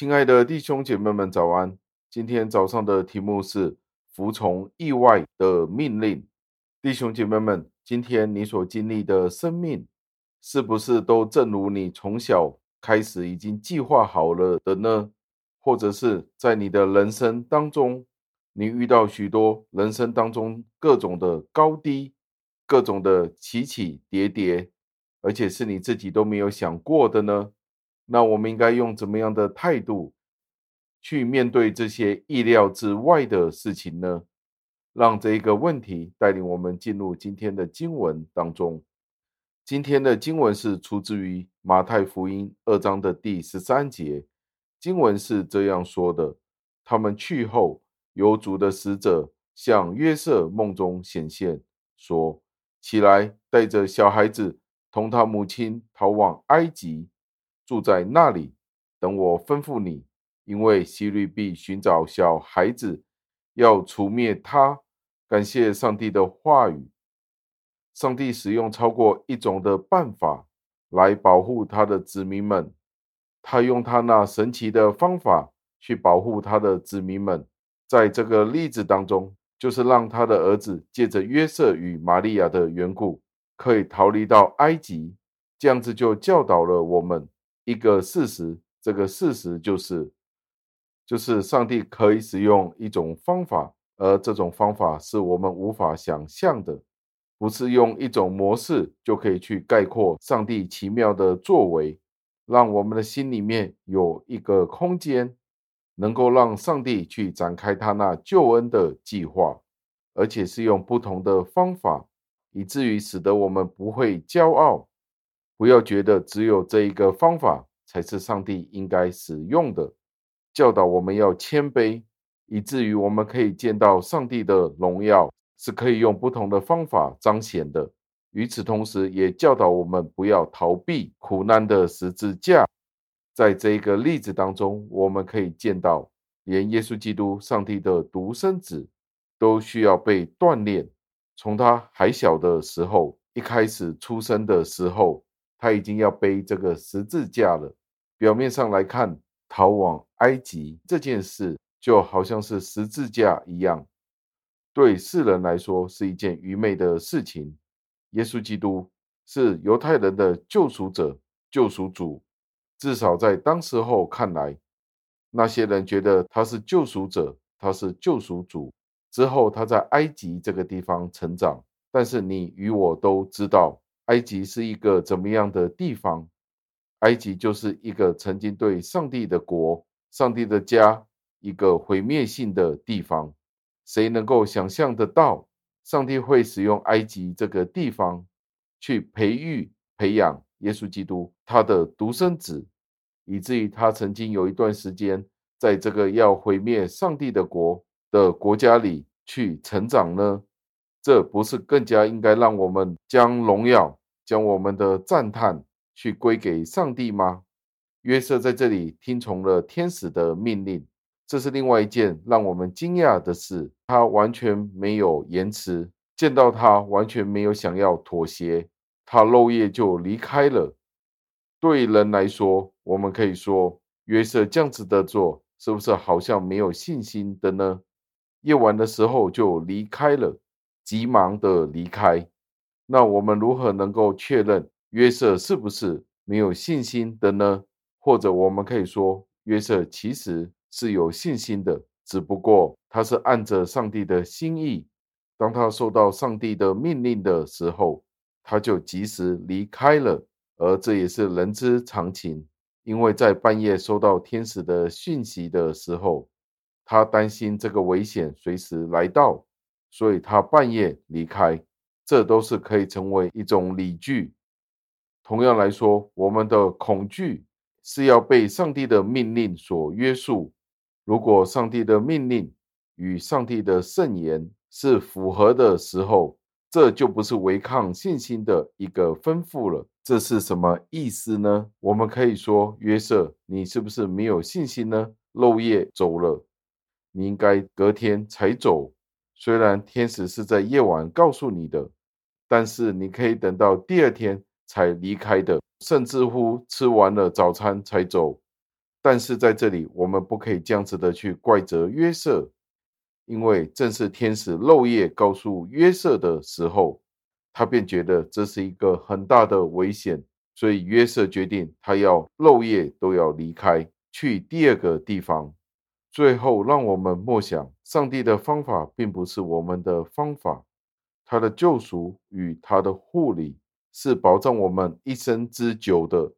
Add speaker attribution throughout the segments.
Speaker 1: 亲爱的弟兄姐妹们，早安！今天早上的题目是服从意外的命令。弟兄姐妹们，今天你所经历的生命，是不是都正如你从小开始已经计划好了的呢？或者是在你的人生当中，你遇到许多人生当中各种的高低，各种的起起跌跌，而且是你自己都没有想过的呢？那我们应该用怎么样的态度去面对这些意料之外的事情呢？让这一个问题带领我们进入今天的经文当中。今天的经文是出自于马太福音二章的第十三节，经文是这样说的：他们去后，有主的使者向约瑟梦中显现，说：“起来，带着小孩子同他母亲逃往埃及。”住在那里，等我吩咐你，因为希律必寻找小孩子，要除灭他。感谢上帝的话语，上帝使用超过一种的办法来保护他的子民们。他用他那神奇的方法去保护他的子民们。在这个例子当中，就是让他的儿子借着约瑟与玛利亚的缘故，可以逃离到埃及。这样子就教导了我们。一个事实，这个事实就是，就是上帝可以使用一种方法，而这种方法是我们无法想象的，不是用一种模式就可以去概括上帝奇妙的作为，让我们的心里面有一个空间，能够让上帝去展开他那救恩的计划，而且是用不同的方法，以至于使得我们不会骄傲。不要觉得只有这一个方法才是上帝应该使用的，教导我们要谦卑，以至于我们可以见到上帝的荣耀是可以用不同的方法彰显的。与此同时，也教导我们不要逃避苦难的十字架。在这一个例子当中，我们可以见到，连耶稣基督，上帝的独生子，都需要被锻炼，从他还小的时候，一开始出生的时候。他已经要背这个十字架了。表面上来看，逃往埃及这件事就好像是十字架一样，对世人来说是一件愚昧的事情。耶稣基督是犹太人的救赎者、救赎主，至少在当时候看来，那些人觉得他是救赎者，他是救赎主。之后他在埃及这个地方成长，但是你与我都知道。埃及是一个怎么样的地方？埃及就是一个曾经对上帝的国、上帝的家，一个毁灭性的地方。谁能够想象得到，上帝会使用埃及这个地方去培育、培养耶稣基督，他的独生子，以至于他曾经有一段时间在这个要毁灭上帝的国的国家里去成长呢？这不是更加应该让我们将荣耀？将我们的赞叹去归给上帝吗？约瑟在这里听从了天使的命令，这是另外一件让我们惊讶的事。他完全没有延迟，见到他完全没有想要妥协，他漏夜就离开了。对人来说，我们可以说约瑟这样子的做，是不是好像没有信心的呢？夜晚的时候就离开了，急忙的离开。那我们如何能够确认约瑟是不是没有信心的呢？或者我们可以说，约瑟其实是有信心的，只不过他是按着上帝的心意，当他受到上帝的命令的时候，他就及时离开了。而这也是人之常情，因为在半夜收到天使的讯息的时候，他担心这个危险随时来到，所以他半夜离开。这都是可以成为一种理据。同样来说，我们的恐惧是要被上帝的命令所约束。如果上帝的命令与上帝的圣言是符合的时候，这就不是违抗信心的一个吩咐了。这是什么意思呢？我们可以说，约瑟，你是不是没有信心呢？漏夜走了，你应该隔天才走。虽然天使是在夜晚告诉你的。但是你可以等到第二天才离开的，甚至乎吃完了早餐才走，但是在这里，我们不可以这样子的去怪责约瑟，因为正是天使漏夜告诉约瑟的时候，他便觉得这是一个很大的危险，所以约瑟决定他要漏夜都要离开，去第二个地方。最后，让我们默想，上帝的方法并不是我们的方法，他的救赎与他的护理是保障我们一生之久的。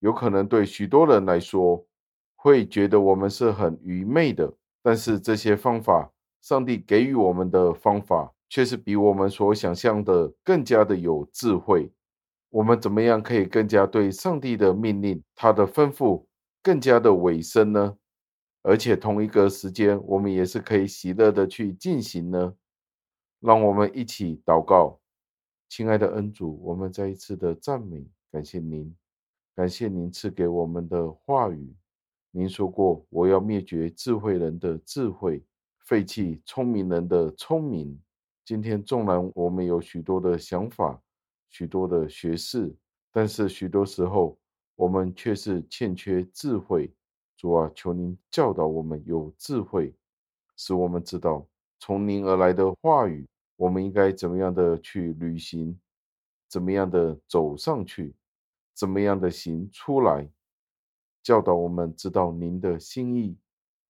Speaker 1: 有可能对许多人来说，会觉得我们是很愚昧的，但是这些方法，上帝给予我们的方法，却是比我们所想象的更加的有智慧。我们怎么样可以更加对上帝的命令、他的吩咐更加的委身呢？而且同一个时间，我们也是可以喜乐的去进行呢？让我们一起祷告，亲爱的恩主，我们再一次的赞美，感谢您。感谢您赐给我们的话语。您说过：“我要灭绝智慧人的智慧，废弃聪明人的聪明。”今天纵然我们有许多的想法、许多的学识，但是许多时候我们却是欠缺智慧。主啊，求您教导我们有智慧，使我们知道从您而来的话语，我们应该怎么样的去履行，怎么样的走上去。怎么样的行出来，教导我们知道您的心意，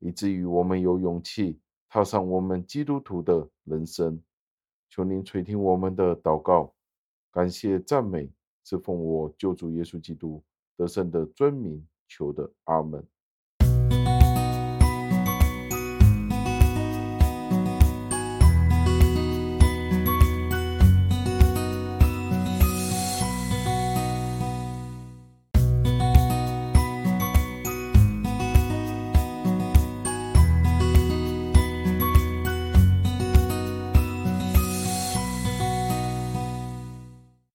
Speaker 1: 以至于我们有勇气踏上我们基督徒的人生。求您垂听我们的祷告，感谢赞美，是奉我救主耶稣基督得胜的尊名求的，阿门。